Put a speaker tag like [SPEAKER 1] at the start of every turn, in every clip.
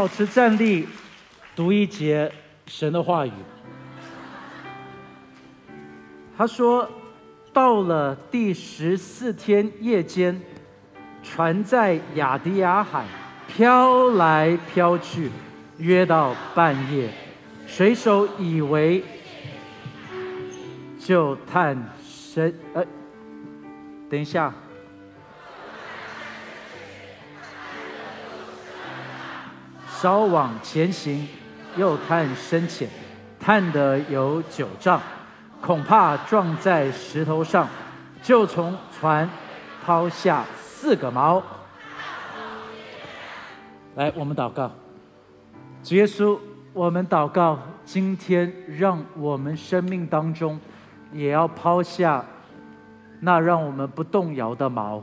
[SPEAKER 1] 保持站立，读一节神的话语。他说：“到了第十四天夜间，船在亚迪亚海飘来飘去，约到半夜，水手以为就探深。呃，等一下。”稍往前行，又探深浅，探得有九丈，恐怕撞在石头上，就从船抛下四个锚。来，我们祷告，主耶稣，我们祷告，今天让我们生命当中也要抛下那让我们不动摇的锚。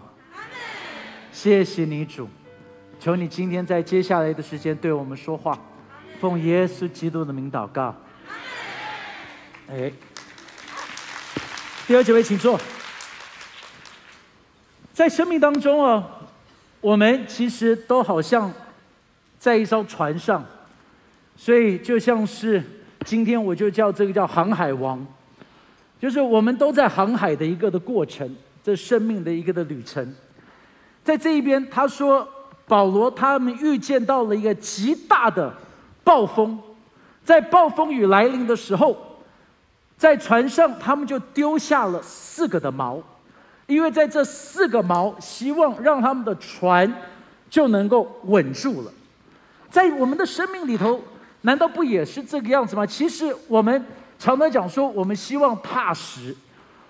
[SPEAKER 1] 谢谢你，主。求你今天在接下来的时间对我们说话，奉耶稣基督的名祷告。哎，第二几位请坐。在生命当中哦，我们其实都好像在一艘船上，所以就像是今天我就叫这个叫航海王，就是我们都在航海的一个的过程，这生命的一个的旅程。在这一边，他说。保罗他们预见到了一个极大的暴风，在暴风雨来临的时候，在船上他们就丢下了四个的锚，因为在这四个锚，希望让他们的船就能够稳住了。在我们的生命里头，难道不也是这个样子吗？其实我们常常讲说，我们希望踏实，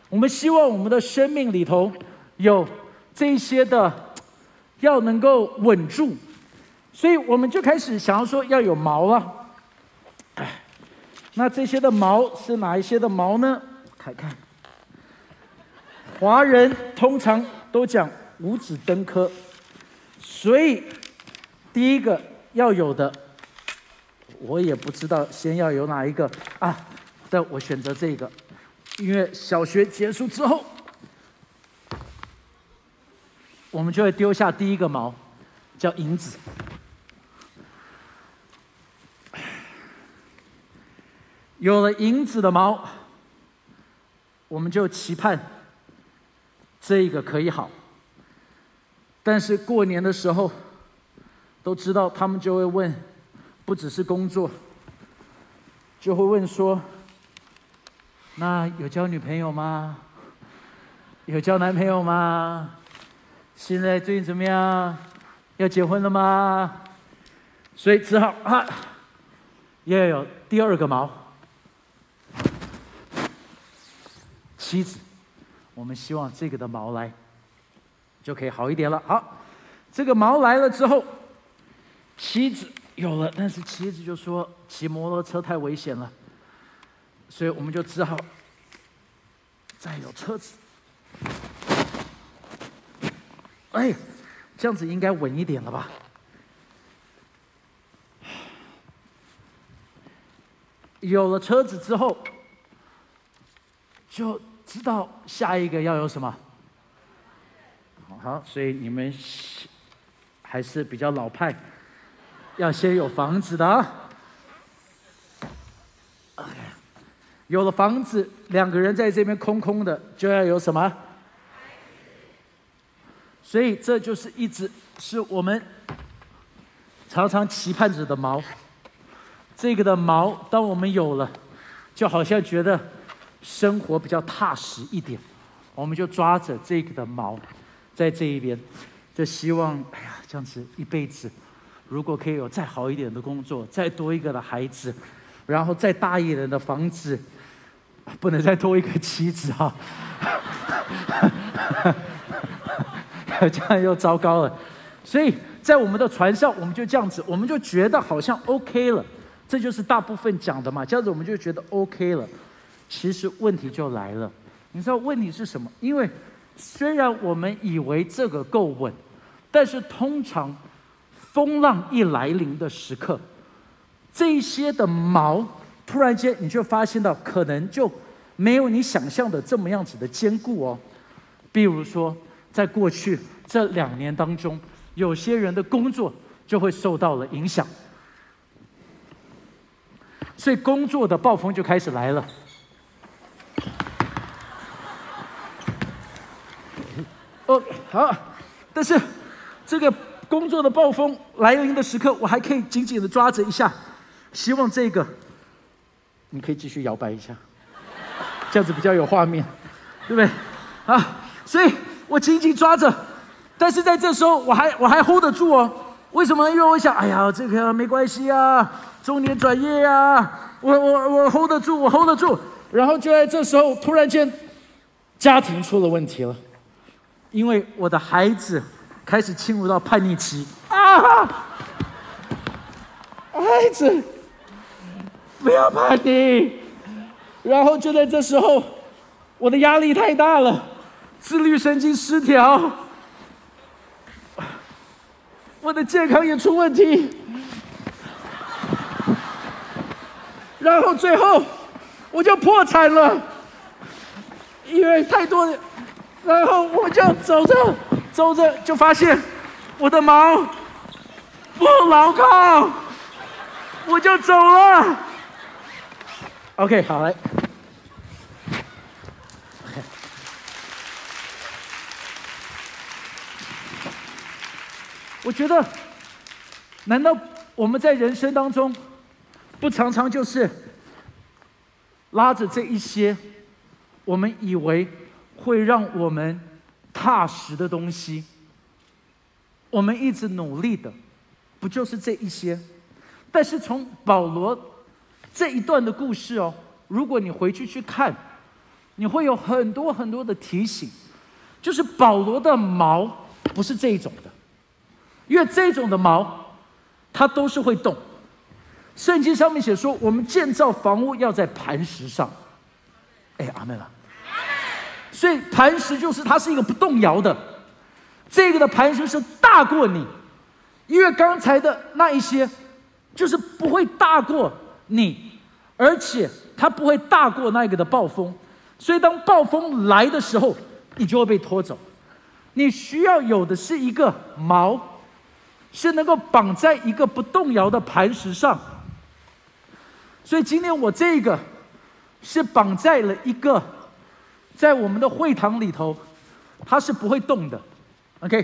[SPEAKER 1] 我们希望我们的生命里头有这些的。要能够稳住，所以我们就开始想要说要有毛了。哎，那这些的毛是哪一些的毛呢？看看，华人通常都讲五子登科，所以第一个要有的，我也不知道先要有哪一个啊，但我选择这个，因为小学结束之后。我们就会丢下第一个毛，叫银子。有了银子的毛，我们就期盼这个可以好。但是过年的时候，都知道他们就会问，不只是工作，就会问说：那有交女朋友吗？有交男朋友吗？现在最近怎么样？要结婚了吗？所以只好啊，要有第二个毛，妻子。我们希望这个的毛来，就可以好一点了。好，这个毛来了之后，妻子有了，但是妻子就说骑摩托车太危险了，所以我们就只好再有车子。哎，这样子应该稳一点了吧？有了车子之后，就知道下一个要有什么。好，所以你们还是比较老派，要先有房子的啊。有了房子，两个人在这边空空的，就要有什么？所以这就是一直是我们常常期盼着的毛。这个的毛，当我们有了，就好像觉得生活比较踏实一点。我们就抓着这个的毛，在这一边，就希望，哎呀，这样子一辈子，如果可以有再好一点的工作，再多一个的孩子，然后再大一点的房子，不能再多一个妻子哈。这样又糟糕了，所以在我们的船上，我们就这样子，我们就觉得好像 OK 了，这就是大部分讲的嘛。这样子我们就觉得 OK 了，其实问题就来了。你知道问题是什么？因为虽然我们以为这个够稳，但是通常风浪一来临的时刻，这些的锚突然间你就发现到，可能就没有你想象的这么样子的坚固哦。比如说。在过去这两年当中，有些人的工作就会受到了影响。所以工作的暴风就开始来了。哦，好，但是这个工作的暴风来临的时刻，我还可以紧紧的抓着一下，希望这个你可以继续摇摆一下，这样子比较有画面，对不对？啊，所以我紧紧抓着，但是在这时候我还我还 hold 得住哦。为什么？因为我想，哎呀，这个没关系啊，中年转业啊，我我我 hold 得住，我 hold 得住。然后就在这时候，突然间家庭出了问题了。因为我的孩子开始进入到叛逆期啊！孩子，不要叛逆。然后就在这时候，我的压力太大了，自律神经失调，我的健康也出问题。然后最后我就破产了，因为太多。然后我就走着走着，就发现我的毛不牢靠，我就走了。OK，好来。我觉得，难道我们在人生当中，不常常就是拉着这一些我们以为？会让我们踏实的东西，我们一直努力的，不就是这一些？但是从保罗这一段的故事哦，如果你回去去看，你会有很多很多的提醒，就是保罗的毛不是这一种，因为这种的毛它都是会动。圣经上面写说，我们建造房屋要在磐石上。哎，阿妹了。所以磐石就是它是一个不动摇的，这个的磐石是大过你，因为刚才的那一些就是不会大过你，而且它不会大过那个的暴风，所以当暴风来的时候，你就会被拖走。你需要有的是一个锚，是能够绑在一个不动摇的磐石上。所以今天我这个是绑在了一个。在我们的会堂里头，它是不会动的，OK，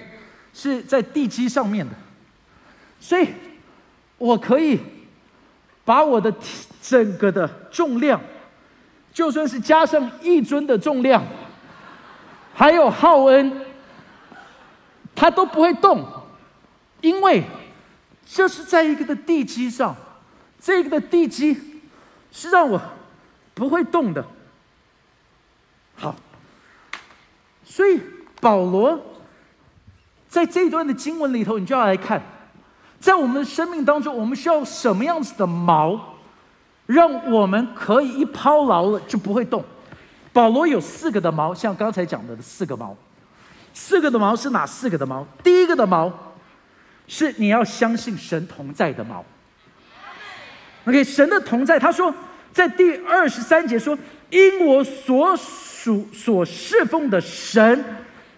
[SPEAKER 1] 是在地基上面的，所以我可以把我的整个的重量，就算是加上一尊的重量，还有浩恩，它都不会动，因为这是在一个的地基上，这个的地基是让我不会动的。好，所以保罗在这一段的经文里头，你就要来看，在我们的生命当中，我们需要什么样子的锚，让我们可以一抛牢了就不会动。保罗有四个的锚，像刚才讲的四个锚，四个的锚是哪四个的锚？第一个的锚是你要相信神同在的锚。OK，神的同在，他说在第二十三节说，因我所。属所侍奉的神，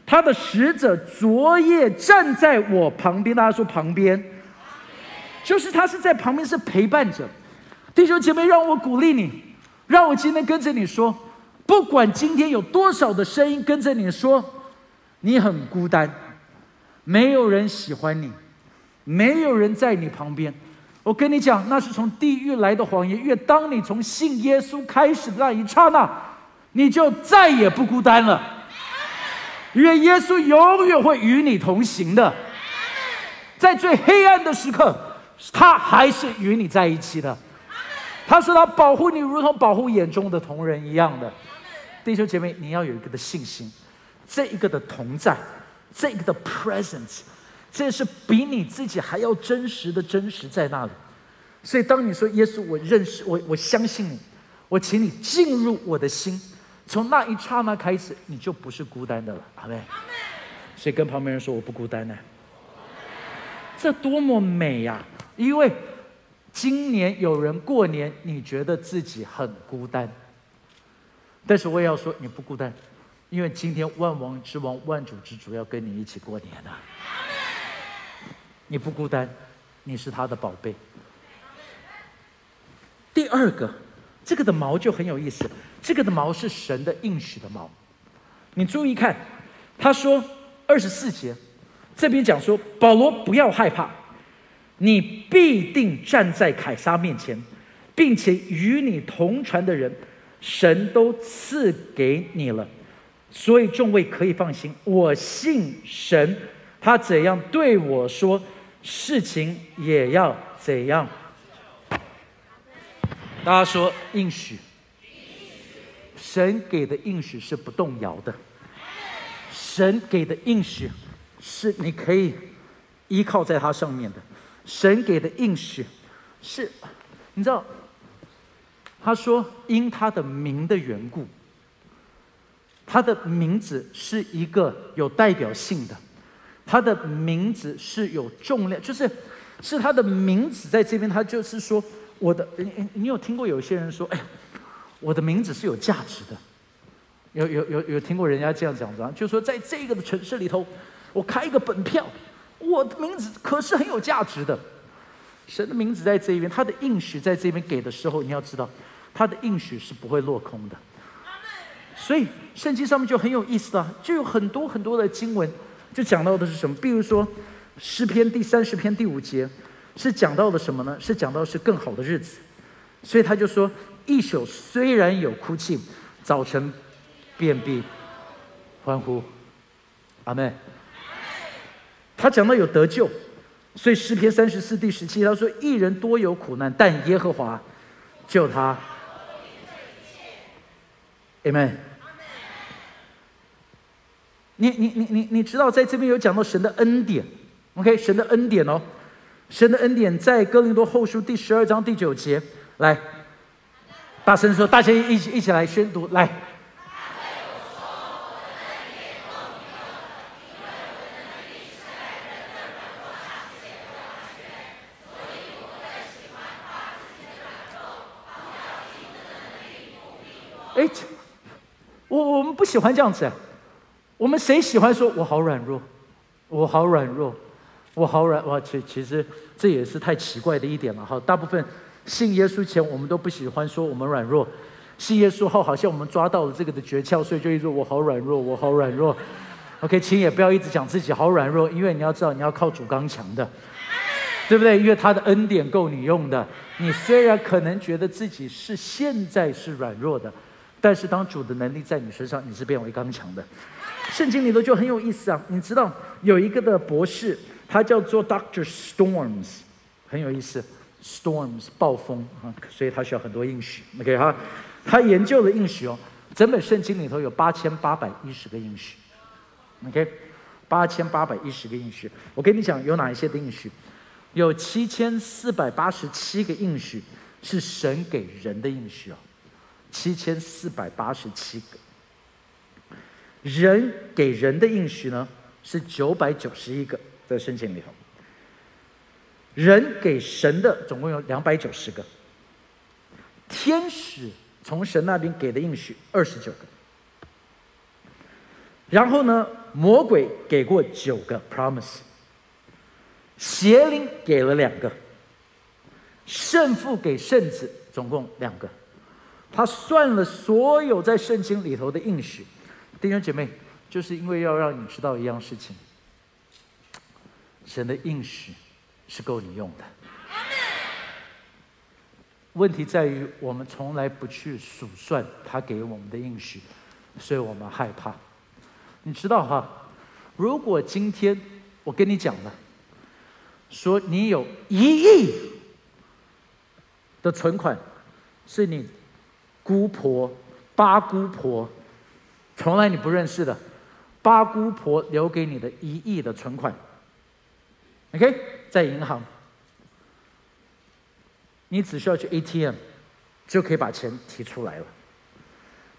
[SPEAKER 1] 他的使者昨夜站在我旁边。大家说旁边，就是他是在旁边，是陪伴着弟兄姐妹。让我鼓励你，让我今天跟着你说，不管今天有多少的声音跟着你说，你很孤单，没有人喜欢你，没有人在你旁边。我跟你讲，那是从地狱来的谎言。越当你从信耶稣开始的那一刹那。你就再也不孤单了，因为耶稣永远会与你同行的，在最黑暗的时刻，他还是与你在一起的。他说他保护你，如同保护眼中的同人一样的。弟兄姐妹，你要有一个的信心，这一个的同在，这个的 presence，这是比你自己还要真实的真实在那里。所以，当你说耶稣，我认识我，我相信你，我请你进入我的心。从那一刹那开始，你就不是孤单的了，好没？所以跟旁边人说我不孤单呢，这多么美呀！因为今年有人过年，你觉得自己很孤单，但是我也要说你不孤单，因为今天万王之王、万主之主要跟你一起过年呢。你不孤单，你是他的宝贝。第二个，这个的毛就很有意思，这个的毛是神的应许的毛。你注意看，他说二十四节，这边讲说保罗不要害怕，你必定站在凯撒面前，并且与你同船的人，神都赐给你了，所以众位可以放心，我信神，他怎样对我说，事情也要怎样。大家说应许，神给的应许是不动摇的，神给的应许是你可以依靠在它上面的，神给的应许是，你知道，他说因他的名的缘故，他的名字是一个有代表性的，他的名字是有重量，就是是他的名字在这边，他就是说。我的，你你有听过有些人说，哎，我的名字是有价值的，有有有有听过人家这样讲的，就说在这个的城市里头，我开一个本票，我的名字可是很有价值的。神的名字在这一边，他的应许在这边给的时候，你要知道，他的应许是不会落空的。所以圣经上面就很有意思啊，就有很多很多的经文，就讲到的是什么？比如说诗篇第三十篇第五节。是讲到了什么呢？是讲到是更好的日子，所以他就说：一宿虽然有哭泣，早晨便必欢呼。阿妹，他讲到有得救，所以诗篇三十四第十七他说：一人多有苦难，但耶和华救他。阿妹，你你你你你知道在这边有讲到神的恩典，OK，神的恩典哦。神的恩典在哥林多后书第十二章第九节，来，大声说，大家一起一起来宣读，来。哎，我我们不喜欢这样子，我们谁喜欢说我好软弱，我好软弱。我好软哇！其其实这也是太奇怪的一点了哈。大部分信耶稣前，我们都不喜欢说我们软弱；信耶稣后，好像我们抓到了这个的诀窍，所以就一直说我好软弱，我好软弱。OK，请也不要一直讲自己好软弱，因为你要知道你要靠主刚强的，对不对？因为他的恩典够你用的。你虽然可能觉得自己是现在是软弱的，但是当主的能力在你身上，你是变为刚强的。圣经里头就很有意思啊！你知道有一个的博士。他叫做 Doctor Storms，很有意思，Storms 暴风啊，所以他需要很多应许。OK 哈，他研究了应许哦，整本圣经里头有八千八百一十个应许。OK，八千八百一十个应许，我跟你讲有哪一些的应许？有七千四百八十七个应许是神给人的应许哦，七千四百八十七个。人给人的应许呢是九百九十一个。在圣经里头，人给神的总共有两百九十个，天使从神那边给的应许二十九个，然后呢，魔鬼给过九个 promise，邪灵给了两个，圣父给圣子总共两个，他算了所有在圣经里头的应许，弟兄姐妹，就是因为要让你知道一样事情。神的应许是够你用的。问题在于我们从来不去数算他给我们的应许，所以我们害怕。你知道哈？如果今天我跟你讲了，说你有一亿的存款，是你姑婆八姑婆从来你不认识的八姑婆留给你的一亿的存款。OK，在银行，你只需要去 ATM，就可以把钱提出来了。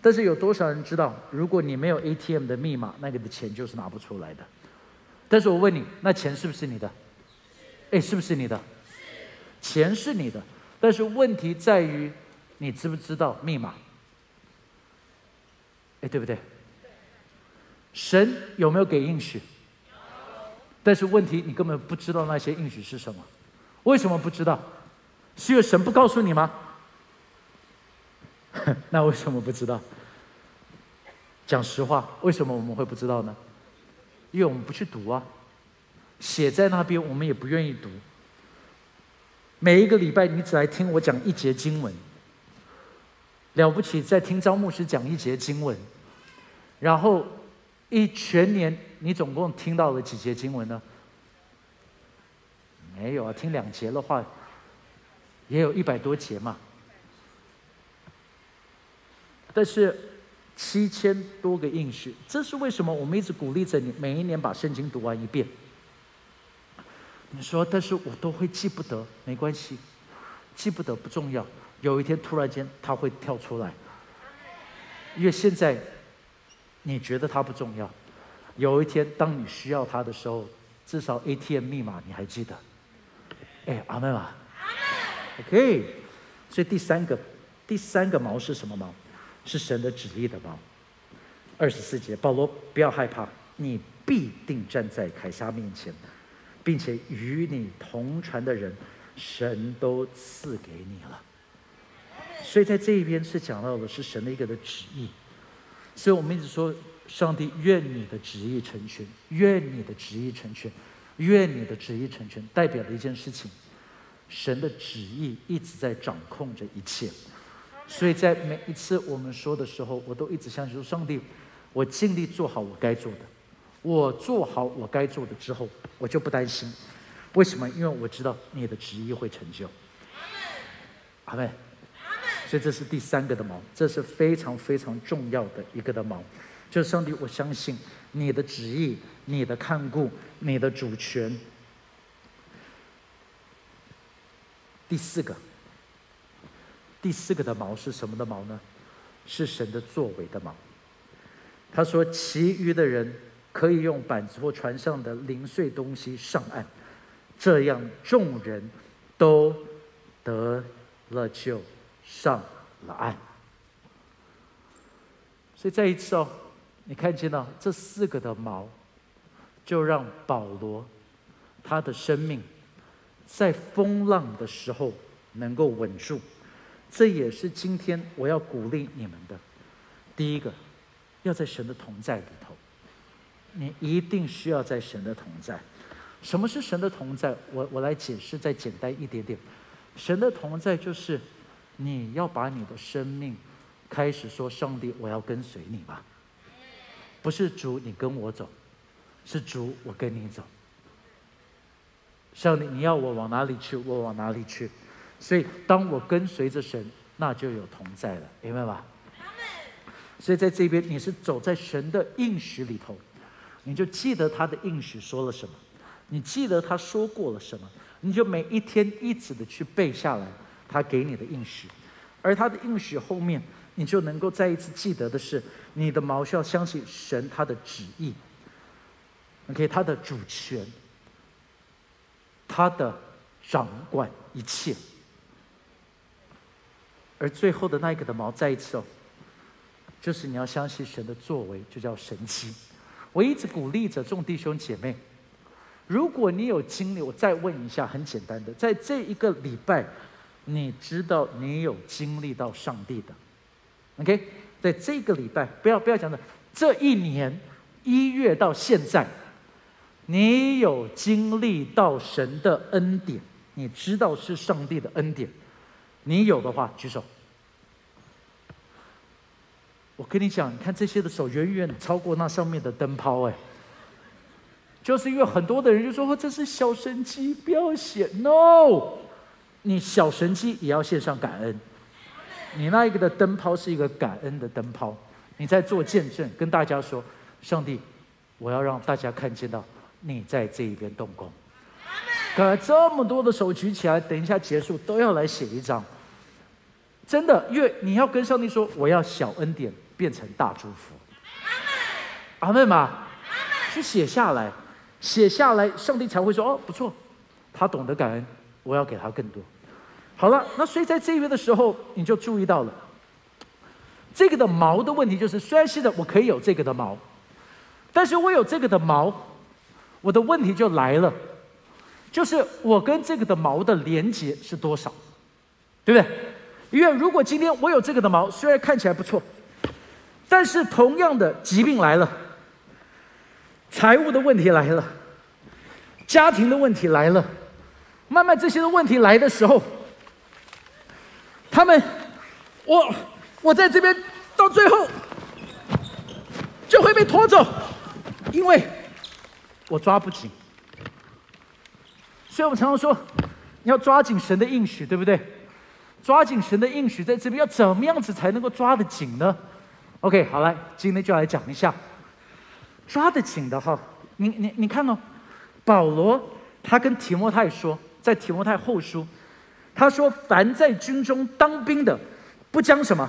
[SPEAKER 1] 但是有多少人知道，如果你没有 ATM 的密码，那个的钱就是拿不出来的？但是我问你，那钱是不是你的？哎，是不是你的？钱是你的，但是问题在于，你知不知道密码？哎，对不对？神有没有给应许？但是问题，你根本不知道那些应许是什么。为什么不知道？是因为神不告诉你吗？那为什么不知道？讲实话，为什么我们会不知道呢？因为我们不去读啊，写在那边，我们也不愿意读。每一个礼拜，你只来听我讲一节经文，了不起，在听张牧师讲一节经文，然后一全年，你总共听到了几节经文呢？没有啊，听两节的话，也有一百多节嘛。但是七千多个应许，这是为什么？我们一直鼓励着你每一年把圣经读完一遍。你说，但是我都会记不得，没关系，记不得不重要。有一天突然间它会跳出来，因为现在你觉得它不重要，有一天当你需要它的时候，至少 ATM 密码你还记得。哎，阿妹啊，OK。所以第三个，第三个毛是什么毛？是神的旨意的吗？二十四节，保罗不要害怕，你必定站在凯撒面前，并且与你同船的人，神都赐给你了。所以在这一边是讲到的是神的一个的旨意。所以我们一直说，上帝愿你的旨意成全，愿你的旨意成全，愿你的旨意成全，代表的一件事情，神的旨意一直在掌控着一切。所以在每一次我们说的时候，我都一直相信说：上帝，我尽力做好我该做的，我做好我该做的之后，我就不担心。为什么？因为我知道你的旨意会成就。阿门。所以这是第三个的毛，这是非常非常重要的一个的毛，就上帝，我相信你的旨意、你的看顾、你的主权。第四个。第四个的毛是什么的毛呢？是神的作为的毛。他说：“其余的人可以用板子或船上的零碎东西上岸，这样众人都得了救，上了岸。”所以再一次哦，你看见了这四个的毛，就让保罗他的生命在风浪的时候能够稳住。这也是今天我要鼓励你们的。第一个，要在神的同在里头，你一定需要在神的同在。什么是神的同在？我我来解释，再简单一点点。神的同在就是你要把你的生命开始说：“上帝，我要跟随你吧。”不是主，你跟我走，是主，我跟你走。上帝，你要我往哪里去，我往哪里去。所以，当我跟随着神，那就有同在了，明白吧？所以，在这边你是走在神的应许里头，你就记得他的应许说了什么，你记得他说过了什么，你就每一天一直的去背下来他给你的应许，而他的应许后面，你就能够再一次记得的是，你的毛需要相信神他的旨意，OK，他的主权，他的掌管一切。而最后的那一个的毛，再一次哦，就是你要相信神的作为，就叫神迹。我一直鼓励着众弟兄姐妹，如果你有经历，我再问一下，很简单的，在这一个礼拜，你知道你有经历到上帝的，OK，在这个礼拜，不要不要讲的，这一年一月到现在，你有经历到神的恩典，你知道是上帝的恩典。你有的话举手。我跟你讲，你看这些的手远远超过那上面的灯泡，哎，就是因为很多的人就说这是小神机，不要写。No，你小神机也要献上感恩。你那一个的灯泡是一个感恩的灯泡，你在做见证，跟大家说，上帝，我要让大家看见到你在这一边动工。刚才这么多的手举起来，等一下结束都要来写一张。真的，因为你要跟上帝说，我要小恩典变成大祝福。阿门吗？去写下来，写下来，上帝才会说哦，不错，他懂得感恩，我要给他更多。好了，那所以在这边的时候，你就注意到了这个的毛的问题，就是虽然现在我可以有这个的毛，但是我有这个的毛，我的问题就来了，就是我跟这个的毛的连接是多少，对不对？因为如果今天我有这个的毛，虽然看起来不错，但是同样的疾病来了，财务的问题来了，家庭的问题来了，慢慢这些问题来的时候，他们，我我在这边到最后就会被拖走，因为我抓不紧。所以我们常常说，你要抓紧神的应许，对不对？抓紧神的应许，在这边要怎么样子才能够抓得紧呢？OK，好来，今天就来讲一下抓得紧的哈。你你你看哦，保罗他跟提摩太说，在提摩太后书，他说：“凡在军中当兵的，不将什么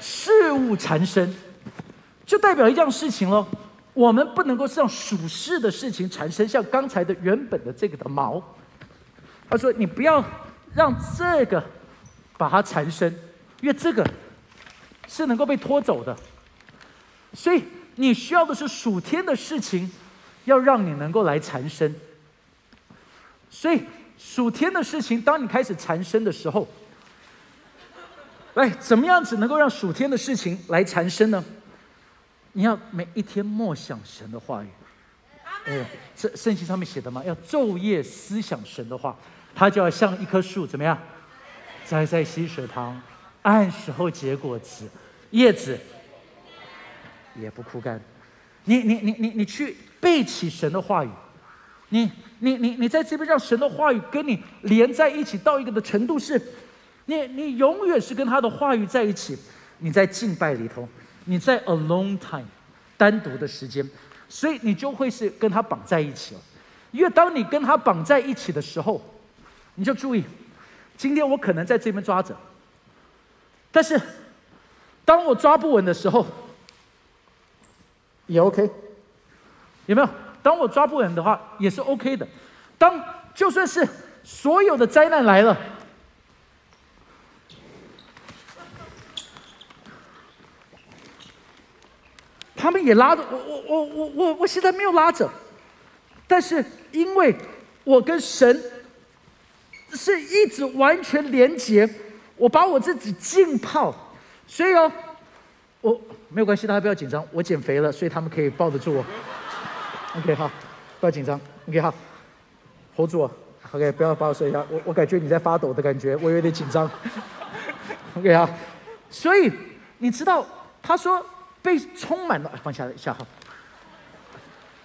[SPEAKER 1] 事物缠身，就代表一件事情喽。”我们不能够让属世的事情产生像刚才的原本的这个的毛。他说：“你不要让这个把它缠身，因为这个是能够被拖走的。所以你需要的是属天的事情，要让你能够来缠身。所以属天的事情，当你开始缠身的时候，来怎么样子能够让属天的事情来缠身呢？”你要每一天默想神的话语，哎，这圣经上面写的嘛，要昼夜思想神的话，它就要像一棵树，怎么样，栽在溪水旁，按时候结果子，叶子也不枯干。你你你你你去背起神的话语，你你你你在这边让神的话语跟你连在一起，到一个的程度是，你你永远是跟他的话语在一起，你在敬拜里头。你在 alone time，单独的时间，所以你就会是跟他绑在一起了。因为当你跟他绑在一起的时候，你就注意，今天我可能在这边抓着，但是当我抓不稳的时候，也 OK，有没有？当我抓不稳的话，也是 OK 的。当就算是所有的灾难来了。他们也拉着我，我我我我我现在没有拉着，但是因为我跟神是一直完全连接，我把我自己浸泡，所以哦，我没有关系，大家不要紧张，我减肥了，所以他们可以抱得住我。OK 好，不要紧张，OK 好，hold 住，OK 不要把我摔下，我我感觉你在发抖的感觉，我有点紧张。OK 啊，所以你知道他说。被充满了，放下一下哈。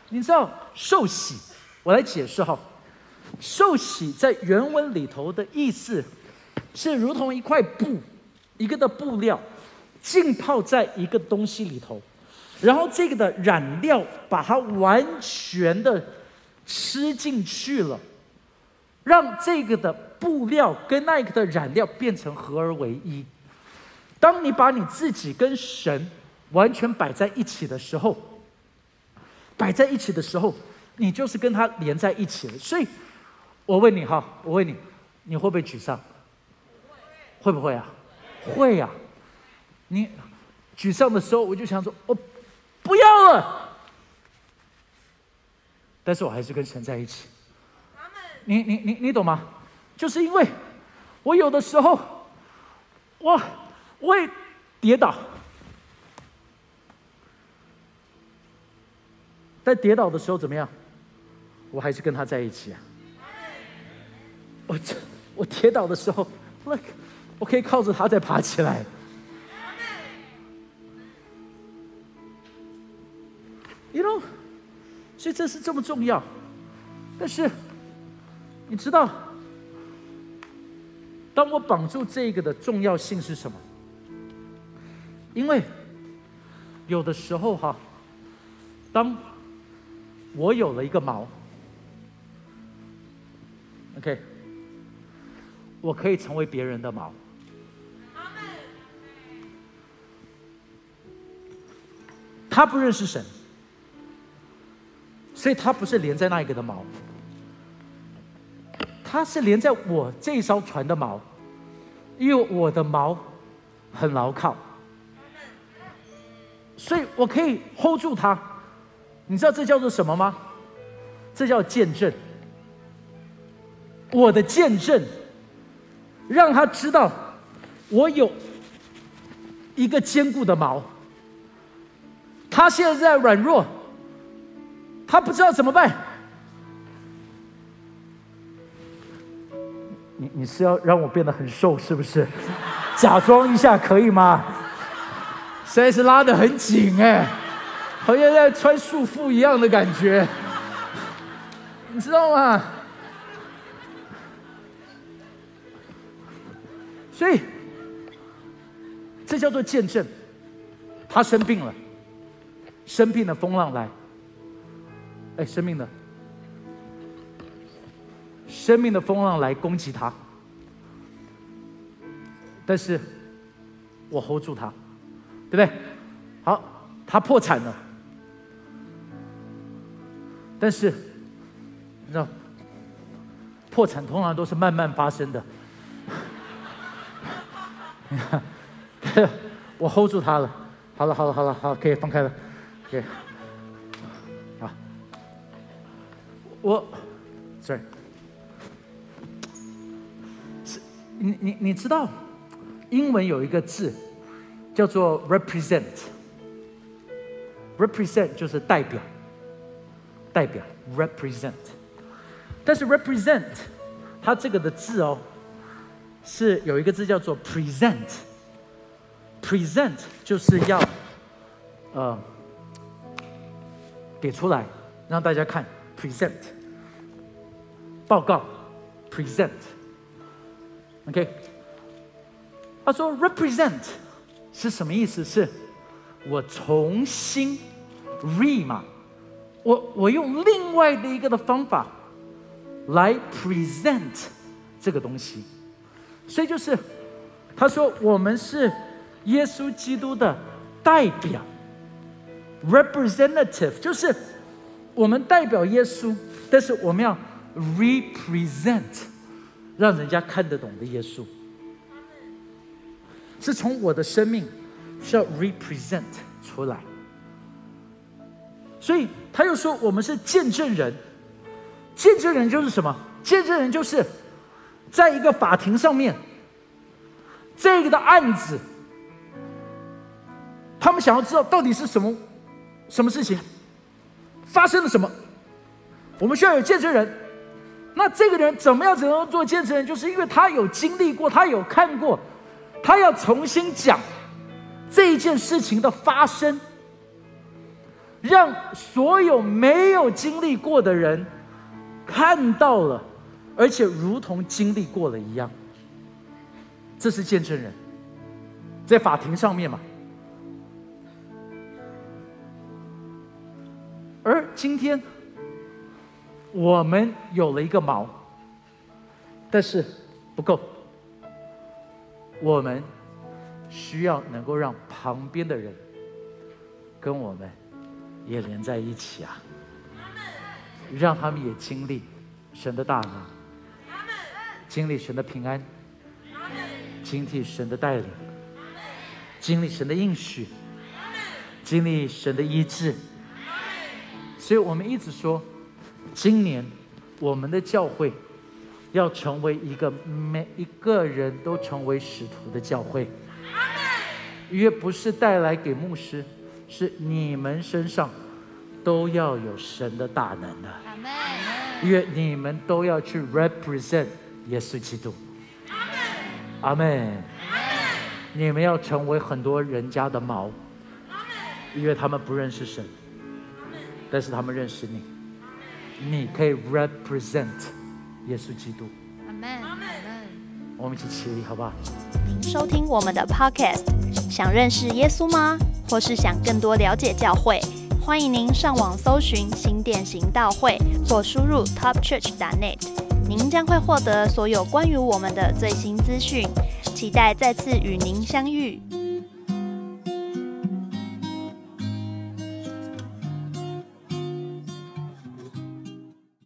[SPEAKER 1] 你知道受洗，我来解释哈。受洗在原文里头的意思，是如同一块布，一个的布料浸泡在一个东西里头，然后这个的染料把它完全的吃进去了，让这个的布料跟那个的染料变成合而为一。当你把你自己跟神。完全摆在一起的时候，摆在一起的时候，你就是跟他连在一起了。所以，我问你哈，我问你，你会不会沮丧？会不会啊？会呀。你沮丧的时候，我就想说，我不要了。但是我还是跟神在一起。你你你你懂吗？就是因为我有的时候，我我也跌倒。在跌倒的时候怎么样？我还是跟他在一起啊！我这我跌倒的时候，look，我可以靠着他再爬起来。You know，所以这是这么重要。但是你知道，当我绑住这个的重要性是什么？因为有的时候哈，当我有了一个毛，OK，我可以成为别人的毛。他不认识神，所以他不是连在那一个的毛，他是连在我这艘船的毛，因为我的毛很牢靠，所以我可以 hold 住他。你知道这叫做什么吗？这叫见证。我的见证，让他知道我有一个坚固的锚。他现在软弱，他不知道怎么办。你你是要让我变得很瘦是不是？假装一下可以吗？实在是拉得很紧哎，好像在穿束缚一样的感觉，你知道吗？所以，这叫做见证。他生病了，生病的风浪来，哎，生命的，生命的风浪来攻击他，但是我 hold 住他，对不对？好，他破产了，但是你知道，破产通常都是慢慢发生的。我 hold 住他了，好了好了好了好，可以放开了，可以，我，sorry，是，你你你知道，英文有一个字叫做 represent，represent 就是代表，代表 represent，但是 represent 它这个的字哦。是有一个字叫做 present，present 就是要，呃，给出来让大家看 present，报告 present，OK，他说 represent 是什么意思？是我重新 re 嘛，我我用另外的一个的方法来 present 这个东西。所以就是，他说我们是耶稣基督的代表，representative，就是我们代表耶稣，但是我们要 represent，让人家看得懂的耶稣，是从我的生命需要 represent 出来。所以他又说我们是见证人，见证人就是什么？见证人就是。在一个法庭上面，这个的案子，他们想要知道到底是什么什么事情发生了什么，我们需要有见证人。那这个人怎么样怎样做见证人？就是因为他有经历过，他有看过，他要重新讲这一件事情的发生，让所有没有经历过的人看到了。而且如同经历过了一样，这是见证人，在法庭上面嘛。今天我们有了一个锚，但是不够，我们需要能够让旁边的人跟我们也连在一起啊，让他们也经历神的大能。经历神的平安，经历神的带领，经历神的应许，经历神的医治。所以我们一直说，今年我们的教会要成为一个每一个人都成为使徒的教会。因为不是带来给牧师，是你们身上都要有神的大能的。因为你们都要去 represent。耶稣基督，阿门，你们要成为很多人家的毛，因为他们不认识神，但是他们认识你，你可以 represent 耶稣基督。阿门，阿门。我们一起起立，好不好？
[SPEAKER 2] 您收听我们的 podcast，想认识耶稣吗？或是想更多了解教会？欢迎您上网搜寻新典行道会，或输入 topchurch.net。您将会获得所有关于我们的最新资讯，期待再次与您相遇。